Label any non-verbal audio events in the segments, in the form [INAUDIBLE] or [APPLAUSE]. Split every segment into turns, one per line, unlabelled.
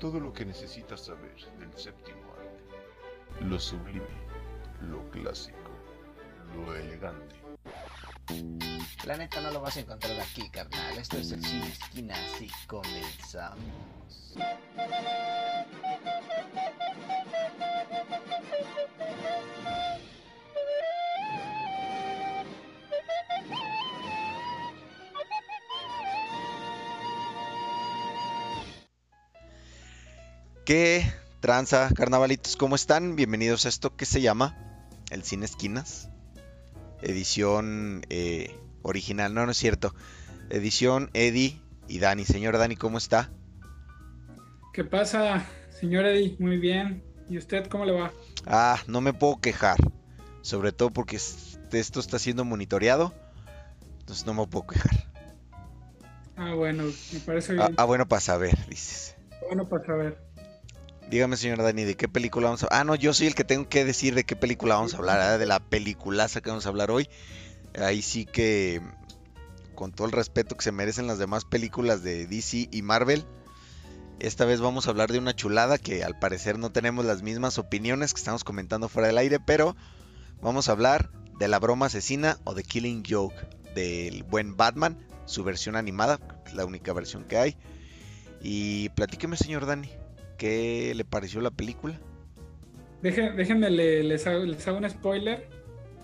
Todo lo que necesitas saber del séptimo arte. Lo sublime, lo clásico, lo elegante.
La neta no lo vas a encontrar aquí, carnal. Esto es el Cine Esquina, así comenzamos.
¿Qué tranza, carnavalitos? ¿Cómo están? Bienvenidos a esto que se llama El Cine Esquinas. Edición eh, original, no, no es cierto. Edición Eddie y Dani. Señor Dani, ¿cómo está?
¿Qué pasa, señor Eddie? Muy bien. ¿Y usted cómo le va?
Ah, no me puedo quejar. Sobre todo porque esto está siendo monitoreado. Entonces no me puedo quejar.
Ah, bueno, me parece
Ah,
bien.
ah, bueno, para saber, dices.
Bueno, para saber.
Dígame, señor Dani, ¿de qué película vamos a Ah, no, yo soy el que tengo que decir de qué película vamos a hablar, ¿eh? de la peliculaza que vamos a hablar hoy. Ahí sí que, con todo el respeto que se merecen las demás películas de DC y Marvel, esta vez vamos a hablar de una chulada que al parecer no tenemos las mismas opiniones que estamos comentando fuera del aire, pero vamos a hablar de La Broma Asesina o The Killing Joke del buen Batman, su versión animada, la única versión que hay. Y platíqueme, señor Dani, ¿qué le pareció la película?
Deje- déjenme, le- les, hago, les hago un spoiler.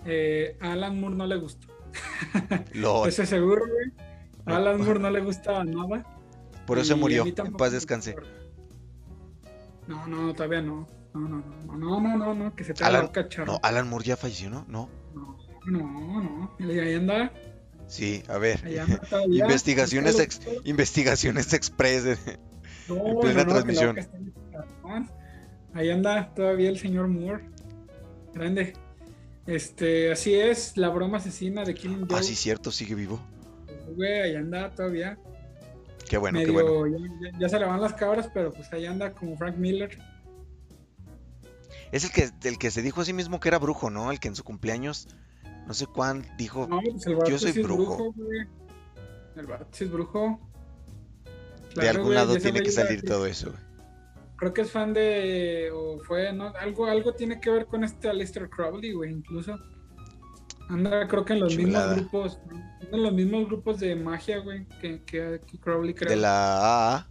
Eh, a Alan Moore no le gustó. [LAUGHS] Estoy seguro, güey. A Alan Moore no le gustaba nada.
por eso se murió, en paz descanse.
No, no, todavía no. No, no, no, no, no, no, no, que se te
Alan,
la boca,
no, Alan Moore ya falleció, ¿no? No.
No, no, no. Y ahí anda,
Sí, a ver. [LAUGHS] Investigaciones, ex- investigaciones express.
No,
en plena
no, no,
transmisión.
Ahí anda todavía el señor Moore. Grande. Este, así es, la broma asesina de Killing Joke.
Ah, sí, cierto, sigue vivo.
Güey, ahí anda todavía.
Qué bueno, qué bueno.
ya, ya- ya se le van las cabras, pero pues ahí anda como Frank Miller.
Es el que, el que se dijo a sí mismo que era brujo, ¿no? El que en su cumpleaños, no sé cuán, dijo,
No, pues el vato
Yo soy
sí
brujo.
El vato sí es brujo.
de algún
güey,
lado tiene que salir todo eso. güey.
Creo que es fan de. O fue, ¿no? Algo, algo tiene que ver con este Aleister Crowley, güey, incluso. Anda, creo que en los
Chulada.
mismos grupos. En los mismos grupos de magia, güey, que, que, que Crowley creo.
De la AA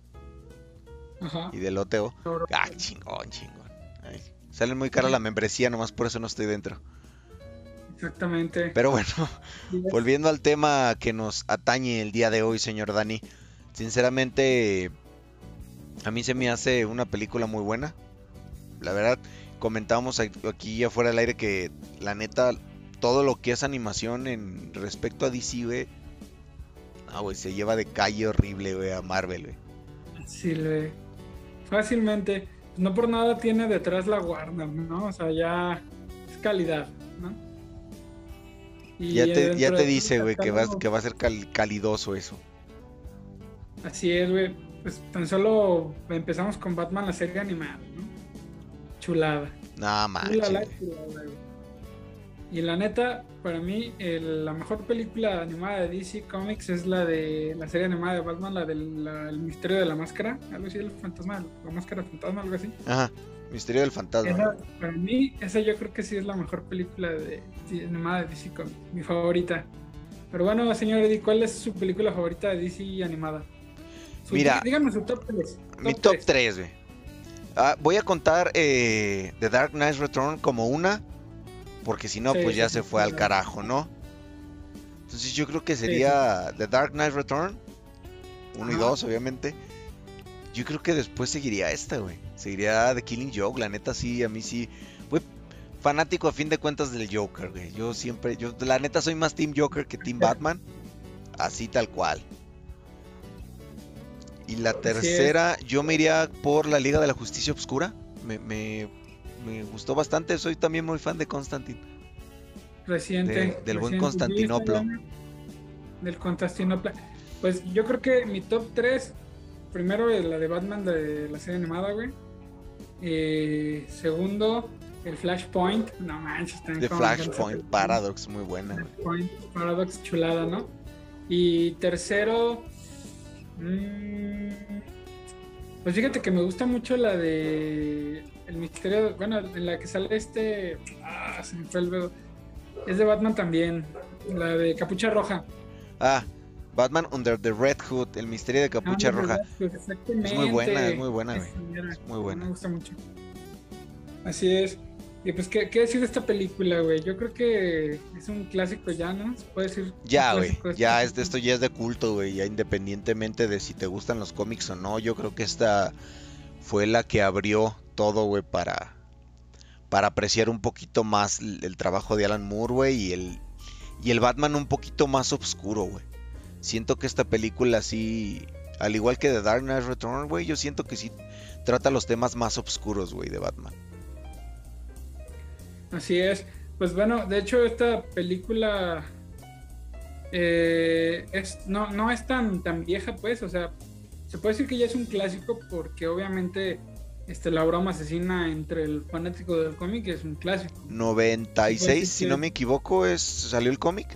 Ajá.
y del OTO. Ah, chingón, chingón. Ay, sale muy cara la membresía, nomás por eso no estoy dentro.
Exactamente.
Pero bueno, [LAUGHS] Volviendo al tema que nos atañe el día de hoy, señor Dani. Sinceramente, a mí se me hace una película muy buena. La verdad, comentábamos aquí afuera del aire que la neta, todo lo que es animación en respecto a DC, güey. Ah, güey, se lleva de calle horrible, güey, a Marvel, güey.
Sí, Fácilmente. No por nada tiene detrás la Warner, ¿no? O sea, ya es calidad, ¿no? Y
Ya te, ya te dice, güey, que va, que va a ser cal- calidoso eso.
Así es, güey. Pues tan solo empezamos con Batman, la serie animada, ¿no? Chulada.
Nada más.
Y la neta, para mí, el- la mejor película animada de DC Comics es la de la serie animada de Batman, la del el misterio de la máscara, algo así, el fantasma, la máscara fantasma, algo así.
Ajá, Misterio del Fantasma.
Esa, para mí, esa yo creo que sí es la mejor película de, animada de DC Comics, mi favorita. Pero bueno, señor Eddie, ¿cuál es su película favorita de DC animada? Su-
Mira,
dígame su top 3.
Mi top 3, güey. Ah, voy a contar eh, The Dark Knight Return como una, porque si no,
Sí,
pues ya
sí,
se fue al carajo, ¿no? Entonces yo creo que sería The Dark Knight Return, 1 y
Ajá.
2, obviamente. Yo creo que después seguiría esta, güey. Seguiría The Killing Joke, la neta sí, a mí sí. Fui fanático a fin de cuentas del Joker, güey. Yo siempre, yo la neta soy más Team Joker que Team [LAUGHS] Batman. Así tal cual. Y la tercera, yo me iría por la Liga de la Justicia Obscura. Me, me- me gustó bastante. Soy también muy fan de Constantine.
Reciente.
de- del buen
reciente.
Constantinoplo.
Del Constantinopla. Pues yo creo que mi top 3, primero la de Batman de la serie animada, güey. Eh, segundo, el Flashpoint. No manches, también esa
Flashpoint. Paradox, muy buena.
Flashpoint Paradox, chulada, ¿no? Y tercero, mm, Pues fíjate que me gusta mucho la de El misterio, bueno, en la que sale este, ah, se me fue el. Es de Batman también, la de Capucha Roja.
Ah, Batman Under the Red Hood, el misterio de Capucha
Ah,
Roja.
pues, exactamente.
Es muy buena, es muy buena, güey. Es muy buena.
Me gusta mucho. Así es. Y pues, ¿qué, qué decir de esta película, güey? Yo creo que es un clásico ya, ¿no? Se puede decir.
Ya, güey,
de
ya
esta
es de esto ya es de culto, güey, ya independientemente de si te gustan los cómics o no, yo creo que esta fue la que abrió todo, güey, para para apreciar un poquito más el, el trabajo de Alan Moore, güey, y el y el Batman un poquito más oscuro, güey. Siento que esta película sí, al igual que The Dark Knight Return, güey, yo siento que sí trata los temas más oscuros, güey, de Batman.
Así es. Pues bueno, de hecho esta película eh, es, no, no es tan, tan vieja, pues, o sea, se puede decir que ya es un clásico porque obviamente este, la broma asesina entre el fanático del cómic es un clásico.
96, si no me equivoco, es salió el cómic.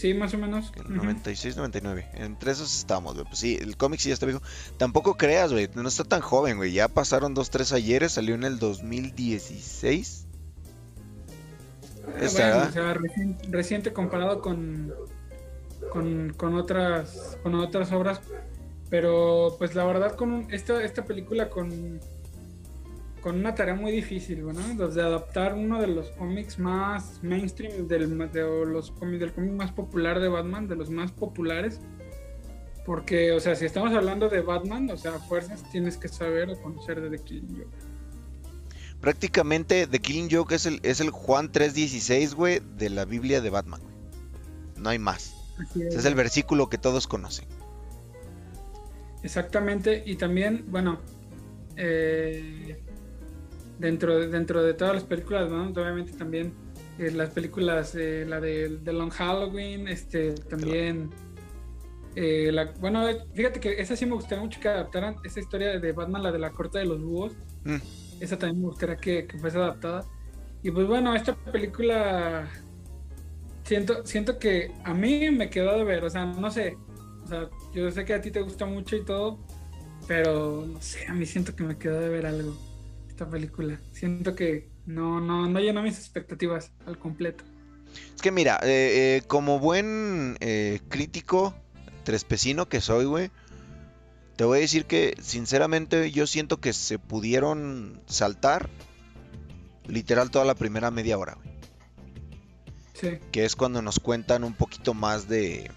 Sí, más o menos.
El
Ujú.
96, 99. Entre esos estamos, güey. Pues sí, el cómic sí ya está viejo. Tampoco creas, güey. No está tan joven, güey. Ya pasaron dos, tres ayeres. Salió en el 2016.
Ah,
Esta,
bueno, reciente comparado con, con, con otras con otras obras. Pero pues la verdad con esta, esta película con, con una tarea muy difícil, ¿no? De adaptar uno de los cómics más mainstream del, de los cómics, del cómic más popular de Batman, de los más populares. Porque, o sea, si estamos hablando de Batman, o sea, fuerzas tienes que saber o conocer de The Killing Joke.
Prácticamente The Killing Joke es el, es el Juan 3.16, güey, de la Biblia de Batman, güey. No hay más.
Así
Ese es el versículo que todos conocen.
Exactamente, y también, bueno, eh, dentro, de, dentro de todas las películas, ¿no? obviamente también eh, las películas, eh, la de, de Long Halloween, este, también, eh, la, bueno, fíjate que esa sí me gustaría mucho que adaptaran, esa historia de Batman, la de la corte de los búhos,
Mm.
esa también me gustaría que, que fuese adaptada. Y pues bueno, esta película, siento, siento que a mí me quedó de ver, o sea, no sé, o sea, yo sé que a ti te gusta mucho y todo, pero no sé, a mí siento que me quedó de ver algo esta película. Siento que no, no, no llenó mis expectativas al completo.
Es que mira, eh, eh, como buen eh, crítico trespecino que soy, güey, te voy a decir que sinceramente yo siento que se pudieron saltar literal toda la primera media hora, güey.
Sí,
Que es cuando nos cuentan un poquito más de,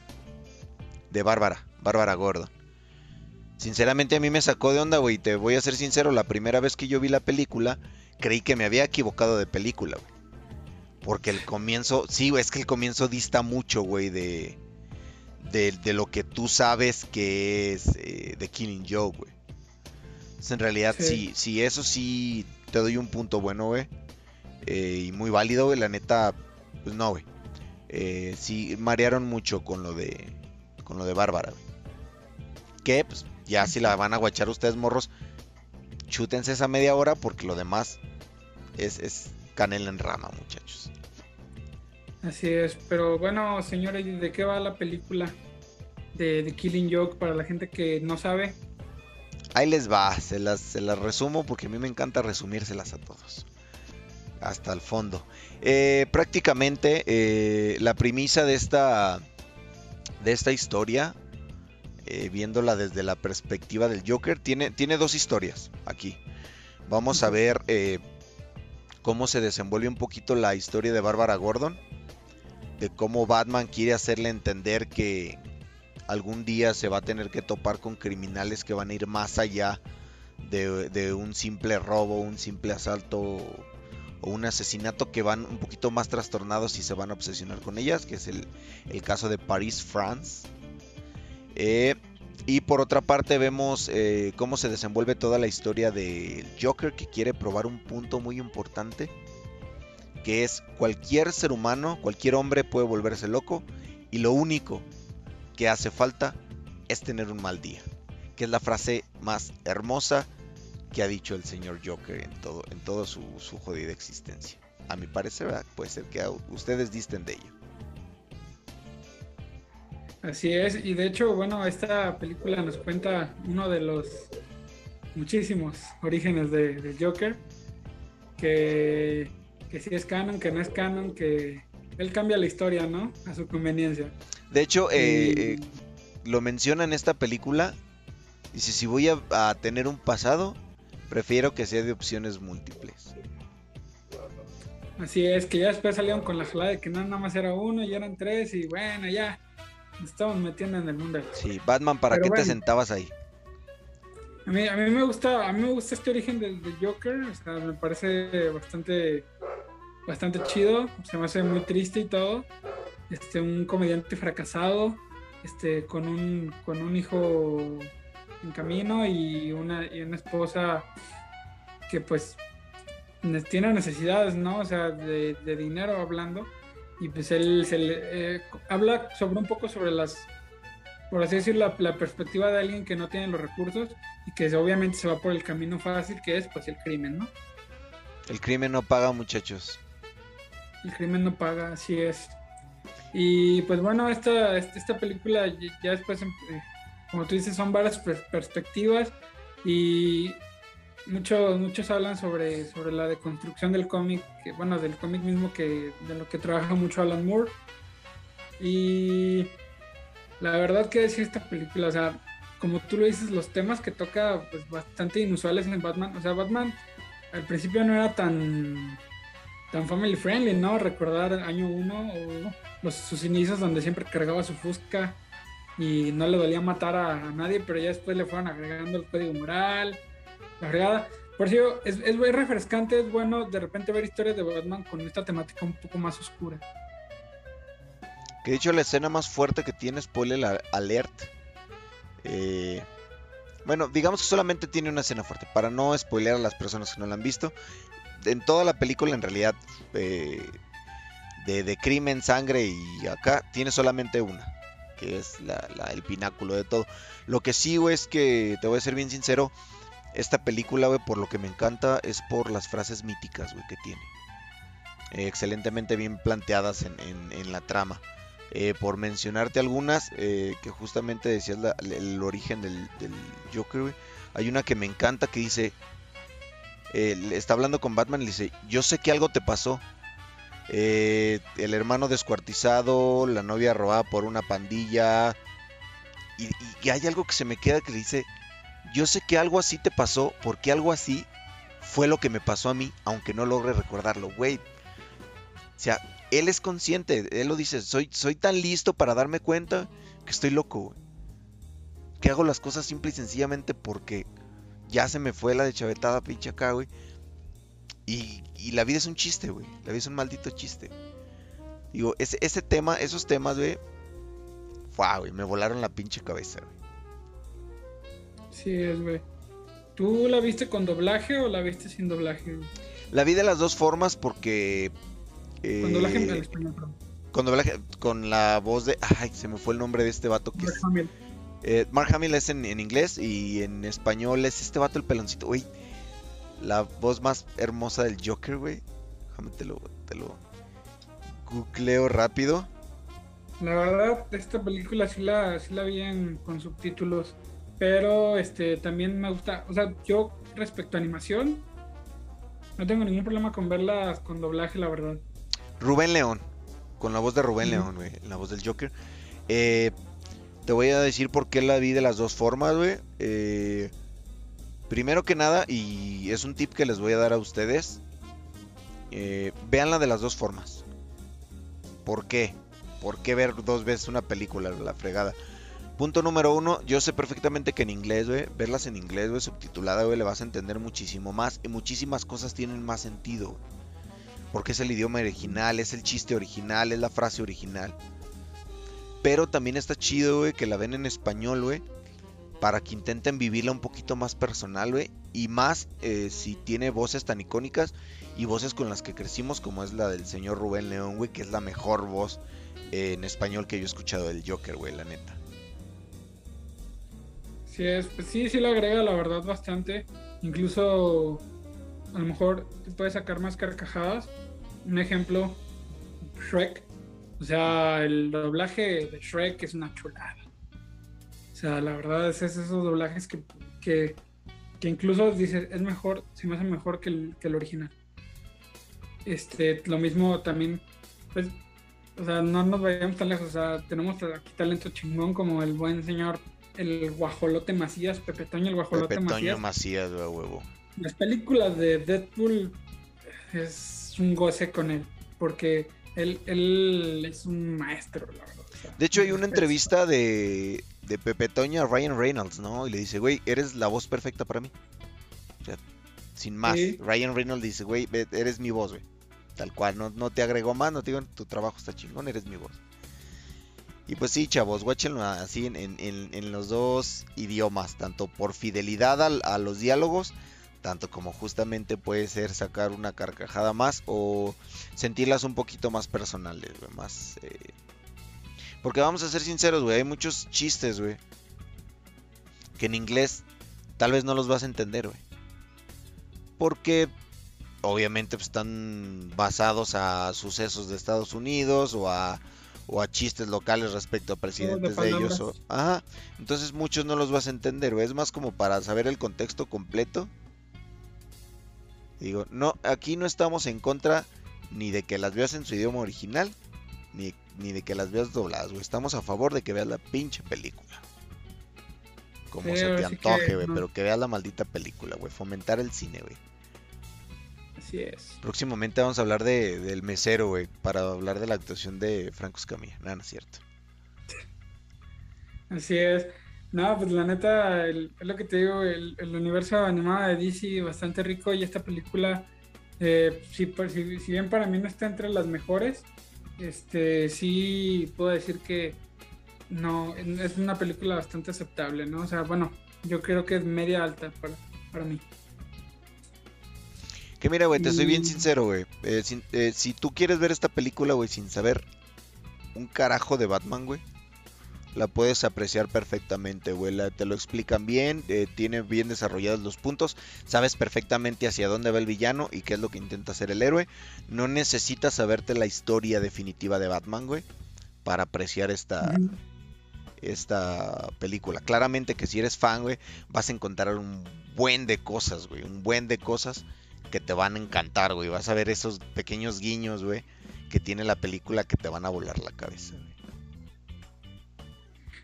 de Bárbara, Bárbara Gordon. Sinceramente a mí me sacó de onda, güey. Te voy a ser sincero, la primera vez que yo vi la película, creí que me había equivocado de película, güey. Porque el comienzo, sí, güey, es que el comienzo dista mucho, güey, de, de, de lo que tú sabes que es eh, The Killing Joke, güey. Entonces, en realidad, sí.
Sí.
sí, eso sí, te doy un punto bueno, güey. Eh, y muy válido, güey. La neta, pues no, güey. Eh, sí, marearon mucho con lo de, con lo de Bárbara, güey. Que, pues, ya si la van a guachar ustedes, morros, chútense esa media hora porque lo demás es, es canela en rama, muchachos.
así es. Pero bueno, señores, ¿de qué va la película de Killing Joke para la gente que no sabe?
Ahí les va, se las, se las resumo porque a mí me encanta resumírselas a todos. Hasta el fondo. Eh, prácticamente eh, la premisa de esta, de esta historia, eh, viéndola desde la perspectiva del Joker, tiene, tiene dos historias aquí. Vamos a ver eh, cómo se desenvuelve un poquito la historia de Bárbara Gordon. De cómo Batman quiere hacerle entender que algún día se va a tener que topar con criminales que van a ir más allá de, de un simple robo, un simple asalto o un asesinato que van un poquito más trastornados y se van a obsesionar con ellas, que es el, el caso de Paris, France. Eh, y por otra parte vemos eh, cómo se desenvuelve toda la historia del Joker que quiere probar un punto muy importante, que es cualquier ser humano, cualquier hombre puede volverse loco y lo único que hace falta es tener un mal día, que es la frase más hermosa que ha dicho el señor Joker en todo, en su, su jodida existencia. A mi parecer, ¿verdad? puede ser que ustedes disten de ello.
Así es, y de hecho, bueno, esta película nos cuenta uno de los muchísimos orígenes de, de Joker. Que, que sí es canon, que no es canon, que él cambia la historia, ¿no? A su conveniencia.
De hecho, eh,
Y-
eh, lo menciona en esta película. Dice, si voy a, a tener un pasado, prefiero que sea de opciones múltiples.
Así es, que ya después salieron con la jalada de que no, nada más era uno y eran tres y bueno, ya. Estamos metiendo en el mundo.
Sí, Batman, ¿para
Pero
qué te sentabas ahí?
A mí, a mí me gusta, a mí me gusta este origen del, del Joker, o sea, me parece bastante, bastante chido, se me hace muy triste y todo. Este, un comediante fracasado, este, con un, con un hijo en camino y una, y una esposa que pues ne- tiene necesidades, ¿no? O sea, de, de dinero hablando. Y pues él se le, eh, habla sobre un poco sobre las, por así decirlo, la, la perspectiva de alguien que no tiene los recursos y que obviamente se va por el camino fácil que es pues el crimen, ¿no?
El crimen no paga, muchachos.
El crimen no paga, así es. Y pues bueno, esta, esta esta película ya después, eh, como tú dices, son varias pers- perspectivas y muchos muchos hablan sobre, sobre la deconstrucción del cómic, bueno, del cómic mismo que de lo que trabaja mucho Alan Moore. Y la verdad que decir esta película, o sea, como tú lo dices, los temas que toca pues bastante inusuales en Batman, o sea, Batman al principio no era tan tan family friendly, ¿no? Recordar año 1 o los, sus inicios donde siempre cargaba su fusca y no le dolía matar a, a nadie, pero ya después le fueron agregando el código moral, la fregada. Por eso es, es muy refrescante, es bueno de repente ver historias de Batman con esta temática un poco más oscura.
Que de hecho la escena más fuerte que tiene, spoiler alert. eh, bueno, digamos que solamente tiene una escena fuerte, para no spoilear a las personas que no la han visto. En toda la película, en realidad, eh, de, de crimen, sangre y acá, tiene solamente una, que es la- la- el pináculo de todo. Lo que güey, es que, te voy a ser bien sincero, esta película, güey, por lo que me encanta, es por las frases míticas, güey, que tiene. Eh, excelentemente bien planteadas en- en- la trama. Eh, por mencionarte algunas, eh, que justamente decías el origen del, Joker, güey. Hay una que me encanta que dice, está hablando con Batman y le dice, yo sé que algo te pasó. El hermano descuartizado, la novia robada por una pandilla. Y, y hay algo que se me queda que le dice, yo sé que algo así te pasó, porque algo así fue lo que me pasó a mí, aunque no logre recordarlo, güey. O sea, él es consciente, él lo dice, soy, soy tan listo para darme cuenta que estoy loco, güey. Que hago las cosas simple y sencillamente porque ya se me fue la de chavetada pinche acá, güey. Y, y la vida es un chiste, güey. La vida es un maldito chiste. Digo, ese, ese tema, esos temas, güey. Fua, güey, me volaron la pinche cabeza, güey.
Sí, es, güey. ¿Tú la viste con doblaje o la viste sin doblaje?
La vi de las dos formas porque. eh,
Con doblaje en español, perdón.
con doblaje- con la voz de. Ay, se me fue el nombre de este vato que
Mark
es.
Hamill.
Eh, Mark Hamill es en, en inglés y en español es este vato el peloncito, güey. La voz más hermosa del Joker, güey. Déjame te lo, te lo googleo rápido.
La verdad, esta película sí la, sí la vi en- con subtítulos, pero este también me gusta, o sea, yo respecto a animación, no tengo ningún problema con verlas con doblaje, la verdad.
Rubén León. Con la voz de Rubén. León, güey. La voz del Joker. Eh, te voy a decir por qué la vi de las dos formas, güey. Eh, primero que nada, y es un tip que les voy a dar a ustedes. Eh, véanla de las dos formas. ¿Por qué? ¿Por qué ver dos veces una película, la fregada? Punto número uno, yo sé perfectamente que en inglés, güey, verlas en inglés, güey, subtitulada, güey, le vas a entender muchísimo más y muchísimas cosas tienen más sentido, güey. Porque es el idioma original, es el chiste original, es la frase original. Pero también está chido, que la ven en español, güey. Para que intenten vivirla un poquito más personal, güey. Y más eh, si tiene voces tan icónicas y voces con las que crecimos, como es la del señor Rubén León, güey, que es la mejor voz eh, en español que yo he escuchado del Joker, güey, la neta.
Sí, es, pues sí, sí le agrega la verdad bastante. Incluso a lo mejor te puedes sacar más carcajadas. Un ejemplo, Shrek. O sea, el doblaje de Shrek es una chulada. O sea, la verdad es, es esos doblajes que, que, que incluso dice, es mejor, se me hace mejor que el, que el original. Este, lo mismo también, pues, o sea, no nos vayamos tan lejos, o sea, tenemos aquí talento chingón como el buen señor, el guajolote Macías, Pepe Toño, el guajolote
Pepe Toño
Macías.
Macías, güey, a huevo.
Las películas de Deadpool es un goce con él, porque él, él es un maestro, la verdad. o sea,
De hecho, hay una entrevista de, de Pepe Toño a Ryan Reynolds, ¿no? Y le dice, güey, eres la voz perfecta para mí. O sea, sin más.
Sí.
Ryan Reynolds dice, güey, eres mi voz, güey. Tal cual, no, no te agregó más, no te digo, tu trabajo está chingón, eres mi voz. Y pues sí, chavos, guáchenlo así en, los dos idiomas, tanto por fidelidad a los diálogos, tanto como justamente puede ser sacar una carcajada más o sentirlas un poquito más personales, güey, más... eh, Porque vamos a ser sinceros, güey, hay muchos chistes, güey, que en inglés tal vez no los vas a entender, güey. Porque obviamente pues, están basados a sucesos de Estados Unidos o a, o a chistes locales respecto a presidentes de ellos. o- ajá. Entonces muchos no los vas a entender. Es más como para saber el contexto completo. Digo, no, aquí no estamos en contra ni de que las veas en su idioma original, ni, ni de que las veas dobladas, güey. Estamos a favor de que veas la pinche película. Como
Sí,
se te antoje, güey,
no.
pero que veas la maldita película, güey. Fomentar el cine, güey.
Así es.
Próximamente vamos a hablar de, del mesero, güey, para hablar de la actuación de Franco Escamilla. Nada, no es cierto. [LAUGHS]
Así es. No, pues la neta, el- es lo que te digo, el, el universo animado de DC bastante rico y esta película, eh, si, por- si, si bien para mí no está entre las mejores, este sí puedo decir que no, es una película bastante aceptable, ¿no? O sea, bueno, yo creo que es media alta para, para mí.
Que mira, güey, te soy bien sincero, güey. Eh, eh, si tú quieres ver esta película, güey, sin saber un carajo de Batman, güey, la puedes apreciar perfectamente, güey. Te lo explican bien, eh, tiene bien desarrollados los puntos, sabes perfectamente hacia dónde va el villano y qué es lo que intenta hacer el héroe. No necesitas saberte la historia definitiva de Batman, güey, para apreciar esta, esta película. Claramente que si eres fan, güey, vas a encontrar un buen de cosas, güey. Un buen de cosas que te van a encantar, güey. Vas a ver esos pequeños guiños, güey, que tiene la película que te van a volar la cabeza, güey.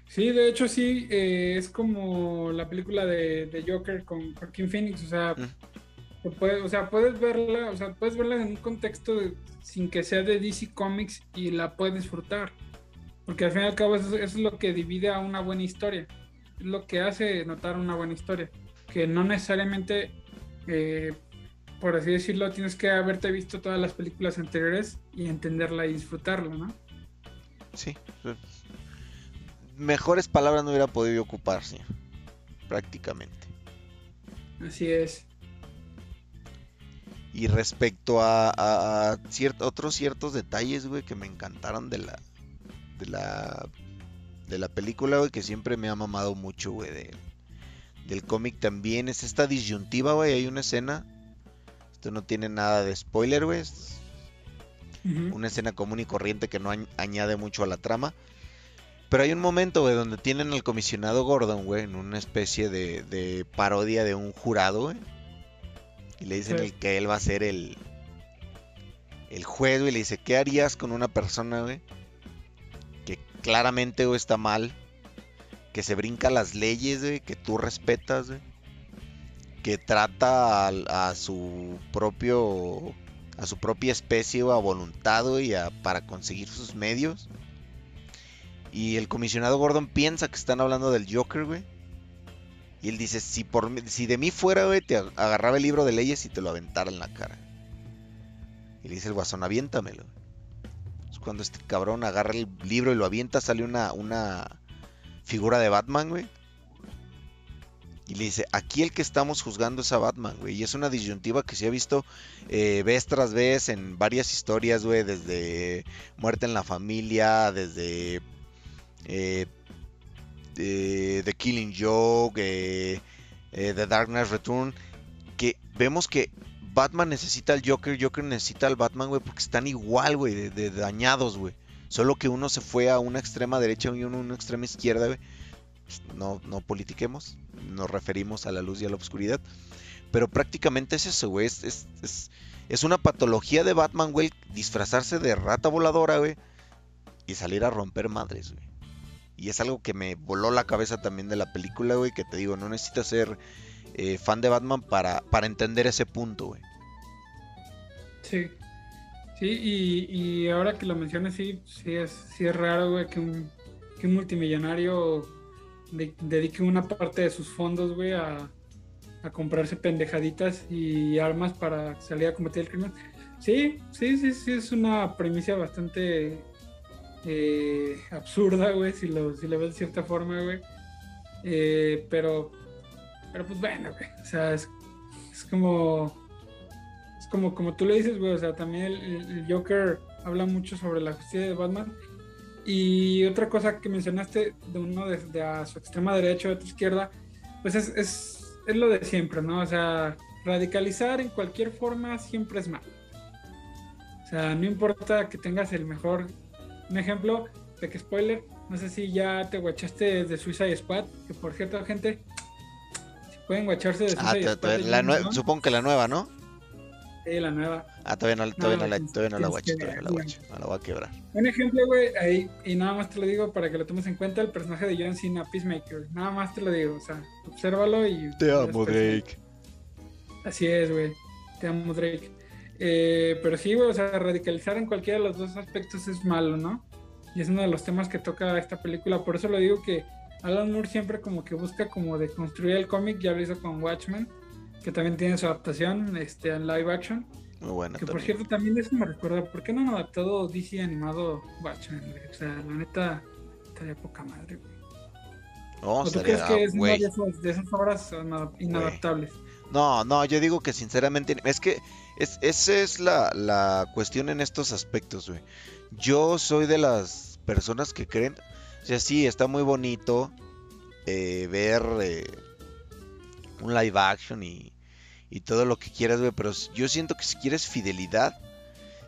Sí, de hecho sí, eh, es como la película de, de Joker con Joaquin Phoenix, o sea,
Mm.
se puede- o sea, puedes verla, o sea, puedes verla en un contexto de- sin que sea de DC Comics y la puedes disfrutar, porque al fin y al cabo eso, eso es lo que divide a una buena historia, es lo que hace notar una buena historia, que no necesariamente, eh, por así decirlo, tienes que haberte visto todas las películas anteriores y entenderla y disfrutarla, ¿no?
Sí. pues, Mejores palabras no hubiera podido ocupar, sí. Prácticamente.
Así es.
Y respecto a, a- a ciert- otros ciertos detalles, güey, que me encantaron de la de la de la película, güey, que siempre me ha mamado mucho, güey, de- del cómic también es esta disyuntiva, güey, hay una escena esto no tiene nada de spoiler, güey, una escena común y corriente que no añ- añade mucho a la trama. Pero hay un momento, güey, donde tienen al comisionado Gordon, güey, en una especie de, de parodia de un jurado, güey. Y le dicen
Sí.
el que él va a ser el, el juez, güey. Le dice, ¿qué harías con una persona, güey? Que claramente, güey, está mal. Que se brinca las leyes, güey, que tú respetas, güey. Que trata a, su propio a su propia especie a voluntad y a, para conseguir sus medios. Y el comisionado Gordon piensa que están hablando del Joker, güey. Y él dice, si, por, si de mí fuera, güey, te ag- agarraba el libro de leyes y te lo aventara en la cara. Y le dice el guasón, aviéntamelo. Cuando este cabrón agarra el libro y lo avienta, sale una, una figura de Batman, güey. Y le dice, aquí el que estamos juzgando es a Batman, güey. Y es una disyuntiva que se ha visto eh, vez tras vez en varias historias, güey. Desde Muerte en la Familia, desde eh, eh, The Killing Joke, The Dark Knight Return. Que vemos que Batman necesita al Joker, Joker necesita al Batman, güey, porque están igual, güey, de, de dañados, güey. Solo que uno se fue a una extrema derecha y uno a una extrema izquierda, güey. no, no politiquemos, nos referimos a la luz y a la oscuridad. Pero prácticamente es eso, güey. Es, es, es, es una patología de Batman, güey, disfrazarse de rata voladora, güey, y salir a romper madres, güey. Y es algo que me voló la cabeza también de la película, güey, que te digo, no necesitas ser eh, fan de Batman para, para entender ese punto, güey.
Sí. Sí, y, y ahora que lo mencionas, sí, sí es, sí es raro, güey, que un, que un multimillonario de- dedique una parte de sus fondos, güey, a, a comprarse pendejaditas y armas para salir a combatir el crimen. Sí, sí, sí, sí, es una premisa bastante eh, absurda, güey, si lo, si lo ves de cierta forma, güey. Eh, pero, pero pues bueno, güey, o sea, es, es como, es como, como tú le dices, güey, o sea, también el, Joker habla mucho sobre la justicia de Batman. Y otra cosa que mencionaste de uno de, de a su extrema derecha o de tu izquierda, pues es, es, es lo de siempre, ¿no? O sea, radicalizar en cualquier forma siempre es malo. O sea, no importa que tengas el mejor. Un ejemplo de que, spoiler, no sé si ya te guachaste de Suicide Squad, que por cierto, gente, si pueden guacharse de
Ah,
Suicide Squad. de
la supongo que la nueva, ¿no?
Sí, la nueva.
Ah, todavía no, todavía no, la, todavía no la
tienes
guacho, todavía no la
verla.
guacho. No la voy a quebrar.
Un ejemplo, güey, ahí, y nada más te lo digo para que lo tomes en cuenta, el personaje de John Cena, Peacemaker. Nada más te lo digo, o sea, obsérvalo y...
Te amo, Drake.
Así es, güey. Te amo, Drake. Eh, pero sí, güey, o sea, radicalizar en cualquiera de los dos aspectos es malo, ¿no? Y es uno de los temas que toca esta película. Por eso lo digo que Alan Moore siempre como que busca como de construir el cómic, ya lo hizo con Watchmen, que también tiene su adaptación este, en live action.
Muy buena
Que por cierto también eso me recuerda, ¿por qué no han adaptado DC animado güey? O sea, la neta, estaría poca madre, güey.
No,
¿O tú crees que es una de esas, de esas obras inadap- inadaptables?
No, no, yo digo que sinceramente, es que es, esa es la, la cuestión en estos aspectos, güey. Yo soy de las personas que creen, o sea, sí, está muy bonito eh, ver eh, un live action y, y todo lo que quieras, güey, pero yo siento que si quieres fidelidad,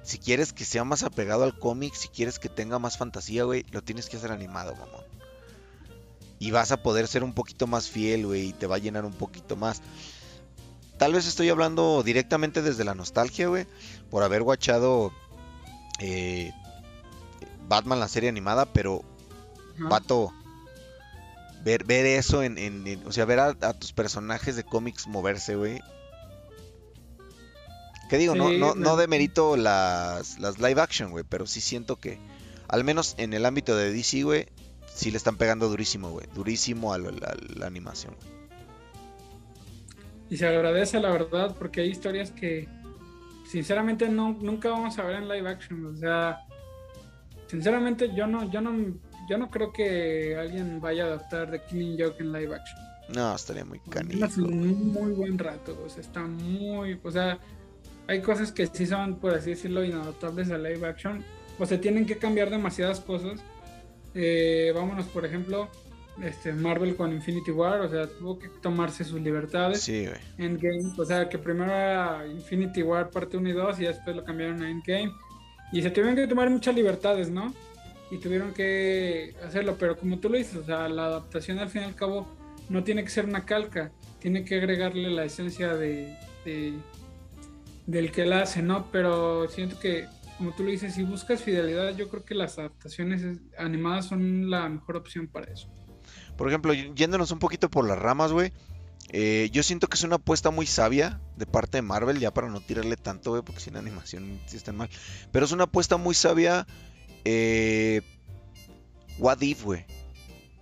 si quieres que sea más apegado al cómic, si quieres que tenga más fantasía, güey, lo tienes que hacer animado, mamón. Y vas a poder ser un poquito más fiel, güey, y te va a llenar un poquito más. Tal vez estoy hablando directamente desde la nostalgia, güey, por haber guachado eh, Batman, la serie animada, pero,
Ajá.
vato, ver, ver eso en, en- en- o sea, ver a, a tus personajes de cómics moverse, güey. Que digo, no,
Sí,
no, no
me-
demerito las, las live action, güey, pero sí siento que, al menos en el ámbito de DC, güey, sí le están pegando durísimo, güey, durísimo a, lo- a la animación. güey.
Y se agradece, la verdad, porque hay historias que, sinceramente, no, nunca vamos a ver en live action. O sea, sinceramente, yo no, yo no, yo no creo que alguien vaya a adaptar The Killing Joke en live action.
No, estaría muy canijo.
en un muy buen rato. O sea, está muy, o sea, hay cosas que sí son, por así decirlo, inadaptables a live action. O se tienen que cambiar demasiadas cosas. Eh, vámonos, por ejemplo, este Marvel con Infinity War, o sea, tuvo que tomarse sus libertades.
Sí, güey.
Endgame, o sea, que primero era Infinity War parte 1 y 2 y después lo cambiaron a Endgame. Y se tuvieron que tomar muchas libertades, ¿no? Y tuvieron que hacerlo, pero como tú lo dices, o sea, la adaptación al fin y al cabo no tiene que ser una calca, tiene que agregarle la esencia de, de- del que la hace, ¿no? Pero siento que, como tú lo dices, si buscas fidelidad, yo creo que las adaptaciones es- animadas son la mejor opción para eso.
Por ejemplo, yéndonos un poquito por las ramas, güey. eh, yo siento que es una apuesta muy sabia de parte de Marvel, ya para no tirarle tanto, güey, porque sin animación sí están mal. Pero es una apuesta muy sabia. Eh, What If, güey.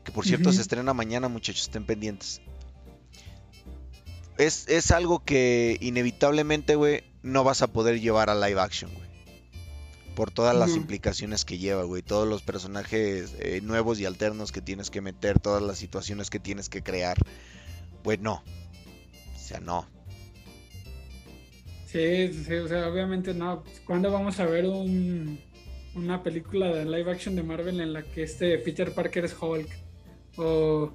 Que por cierto se estrena mañana, muchachos, estén pendientes. Es, es algo que inevitablemente, güey, no vas a poder llevar a live action, güey. Por todas las implicaciones que lleva, güey. Todos los personajes eh, nuevos y alternos que tienes que meter, todas las situaciones que tienes que crear. Güey, no. O sea, no.
Sí, sí, o sea, obviamente no. Pues, ¿Cuándo vamos a ver un, una película de live action de Marvel en la que este Peter Parker es Hulk? O,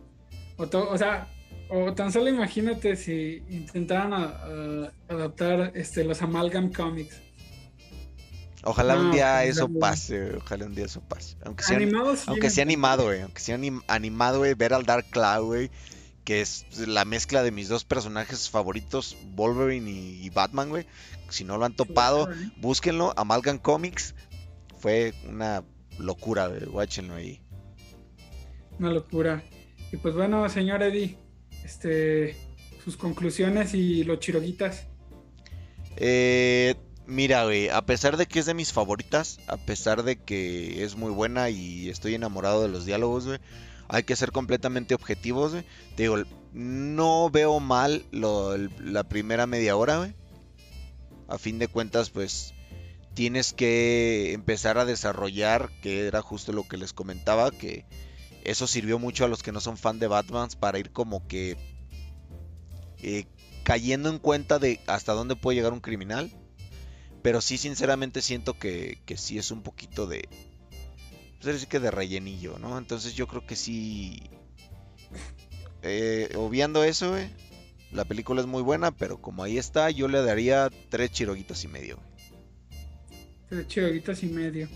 o, to- o sea, o tan solo imagínate si intentaran a- a- adaptar este, los Amalgam Comics.
Ojalá un día eso pase, ojalá un día eso pase. Aunque sea,
Animado sí
aunque sea animado, güey, aunque sea anim- animado, güey, ver al Dark Cloud, güey, que es la mezcla de mis dos personajes favoritos, Wolverine y, y Batman, güey. Si no lo han topado,
¿eh?
búsquenlo, Amalgam Comics. Fue una locura, guáchenlo ahí.
Una locura. Y pues bueno, señor Eddie, este, sus conclusiones y los chiroguitas.
Eh, mira, güey, a pesar de que es de mis favoritas, a pesar de que es muy buena y estoy enamorado de los diálogos, güey, hay que ser completamente objetivos, güey. Te digo, no veo mal lo- la primera media hora, güey. A fin de cuentas, pues tienes que empezar a desarrollar, que era justo lo que les comentaba, que eso sirvió mucho a los que no son fan de Batman para ir como que eh, cayendo en cuenta de hasta dónde puede llegar un criminal. Pero sí, sinceramente siento que, que sí es un poquito de... Pues que de rellenillo, ¿no? Entonces yo creo que sí... Eh, obviando eso, güey, la película es muy buena, pero como ahí está, yo le daría tres chiroguitos y medio.
Chiroguitas y medio.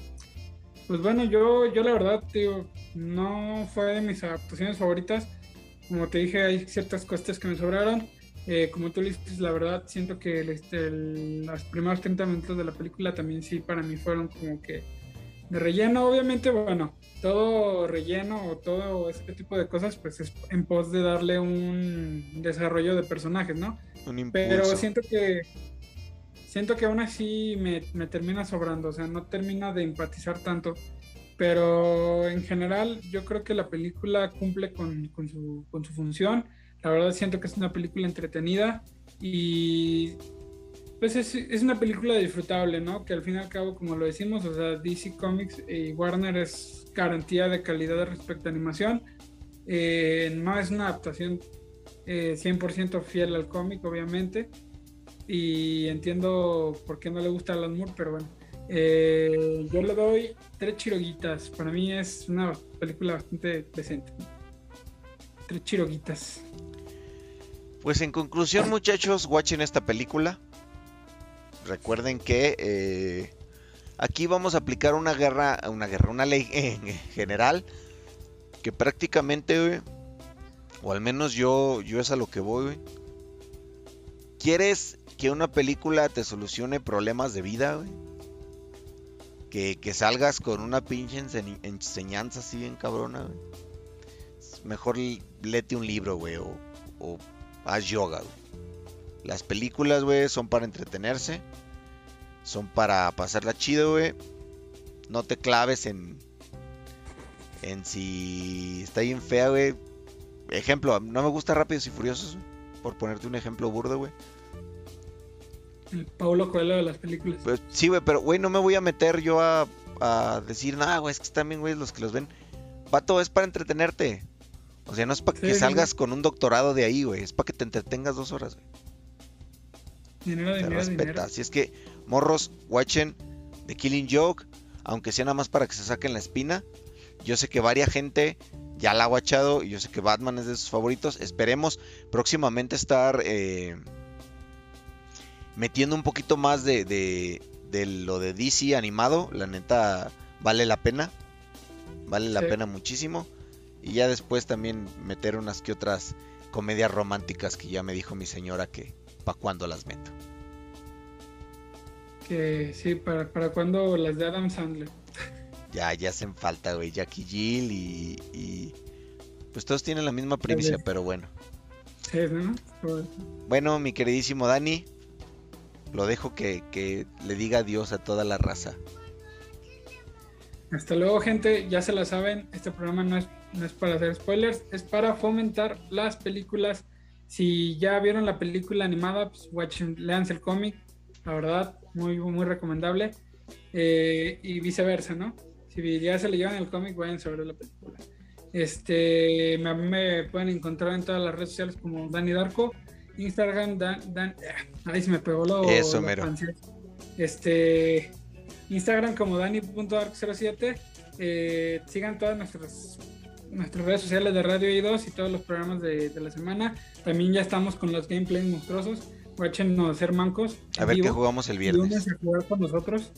Pues bueno, yo, yo la verdad, digo, no fue de mis adaptaciones favoritas. Como te dije, hay ciertas cosas que me sobraron. Eh, como tú le dices, la verdad, siento que el, este, el- los primeros 30 minutos de la película también sí para mí fueron como que de relleno. Obviamente, bueno, todo relleno o todo este tipo de cosas, pues es en pos de darle un desarrollo de personajes, ¿no?
Un impulso.
Pero siento que siento que aún así me, me termina sobrando, o sea, no termina de empatizar tanto. Pero en general yo creo que la película cumple con, con su, con su función. La verdad siento que es una película entretenida y pues es, es una película disfrutable, ¿no? Que al fin y al cabo, como lo decimos, o sea, DC Comics y Warner es garantía de calidad respecto a animación. Eh, no es una adaptación eh, 100% fiel al cómic, obviamente. Y entiendo por qué no le gusta Alan Moore, pero bueno. Eh, yo le doy tres chiroguitas. Para mí es una película bastante decente. Tres chiroguitas.
Pues en conclusión, muchachos, watchen esta película. Recuerden que eh, aquí vamos a aplicar una guerra, una guerra, una ley [LAUGHS] en general que prácticamente, o al menos yo, yo es a lo que voy. ¿Quieres que una película te solucione problemas de vida, güey? Que, que salgas con una pinche ense- enseñanza así bien cabrona, güey. Mejor léete un libro, güey, o, o haz yoga, güey. Las películas, güey, son para entretenerse. Son para pasarla chido, güey. No te claves en. En si está bien fea, güey. Ejemplo, no me gusta Rápidos y Furiosos, Por ponerte un ejemplo burdo, güey.
El Paulo Coelho de las películas.
Pues sí, güey, pero, güey, no me voy a meter yo a, a decir, nada, güey, es que están bien, güey, los que los ven. Vato, es para entretenerte. O sea, no es para
Sí,
que
sí,
salgas con un doctorado de ahí, güey. Es para que te entretengas dos horas, güey.
Dinero,
Te
dinero,
respeta.
dinero.
Así es que, morros, watchen The Killing Joke. Aunque sea nada más para que se saquen la espina. Yo sé que varia gente ya la ha watchado. Y yo sé que Batman es de sus favoritos. Esperemos próximamente estar eh, metiendo un poquito más de, de, de lo de DC animado. La neta, vale la pena. Vale la
Sí.
pena muchísimo. Y ya después también meter unas que otras comedias románticas que ya me dijo mi señora que para cuando las meto.
Que sí, para, para cuando las de Adam Sandler. [LAUGHS]
Ya, ya hacen falta, güey. Jackie Jill y, y, Pues todos tienen la misma primicia,
vez.
pero bueno.
Sí, ¿no? Pues,
Bueno, mi queridísimo Dani. Lo dejo que, que le diga adiós a toda la raza.
Hasta luego, gente. Ya se la saben. Este programa no es, no es para hacer spoilers, es para fomentar las películas. Si ya vieron la película animada, pues watchen, leanse el cómic. La verdad, muy, muy recomendable. Eh, y viceversa, ¿no? Si ya se le llevan el cómic, vayan sobre la película. Este, mí me pueden encontrar en todas las redes sociales como Dani Darko. Instagram, Dan, Dan, ah, ahí se me pegó lo.
Eso, mero.
Este, Instagram como Dani.arc07. Eh, sigan todas nuestras, nuestras redes sociales de Radio I2 y todos los programas de, de la semana. También ya estamos con los gameplays monstruosos. Guáchenos ser mancos.
A ver qué jugamos el viernes.
a jugar con nosotros.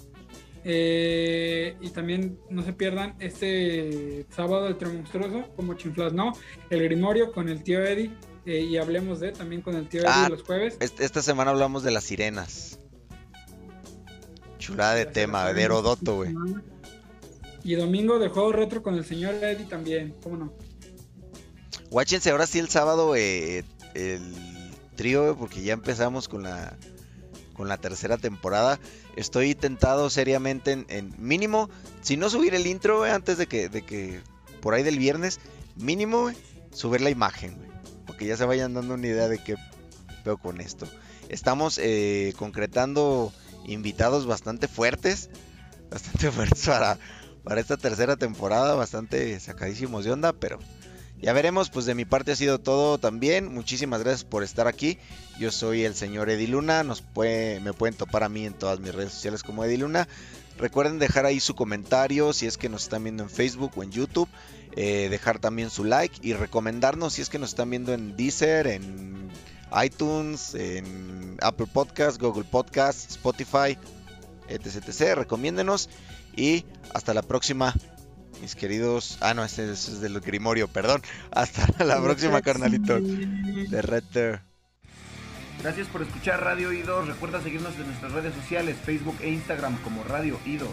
Eh, y también no se pierdan este sábado el monstruoso, como chinflas no, el Grimorio con el tío Eddie. Eh, y hablemos de también con el tío
Ah,
Eddie los jueves.
Esta semana hablamos de las sirenas. Chulada de tema, de. Herodoto, güey.
Y domingo de juego retro con el señor Eddie también, ¿cómo no?
Guáchense ahora sí el sábado eh, el trío, porque ya empezamos con la con la tercera temporada. Estoy tentado seriamente en, en mínimo, si no subir el intro, antes de que, de que por ahí del viernes, mínimo, güey, subir la imagen, porque ya se vayan dando una idea de qué veo con esto. Estamos eh, concretando invitados bastante fuertes, [LAUGHS] bastante fuertes para, para esta tercera temporada, bastante sacadísimos de onda, pero ya veremos, pues de mi parte ha sido todo también. Muchísimas gracias por estar aquí. Yo soy el señor Eddie Luna. Nos me pueden topar a mí en todas mis redes sociales como Eddie Luna. Recuerden dejar ahí su comentario si es que nos están viendo en Facebook o en YouTube. Eh, dejar también su like y recomendarnos si es que nos están viendo en Deezer, en iTunes, en Apple Podcast, Google Podcast, Spotify, etc. etc. Recomiéndenos y hasta la próxima mis queridos. Ah, no, este, ese es del Grimorio, perdón. [LAUGHS] Hasta la próxima, carnalito. De Retter.
Gracias por escuchar Radio Idos. Recuerda seguirnos en nuestras redes sociales, Facebook e Instagram como Radio Idos.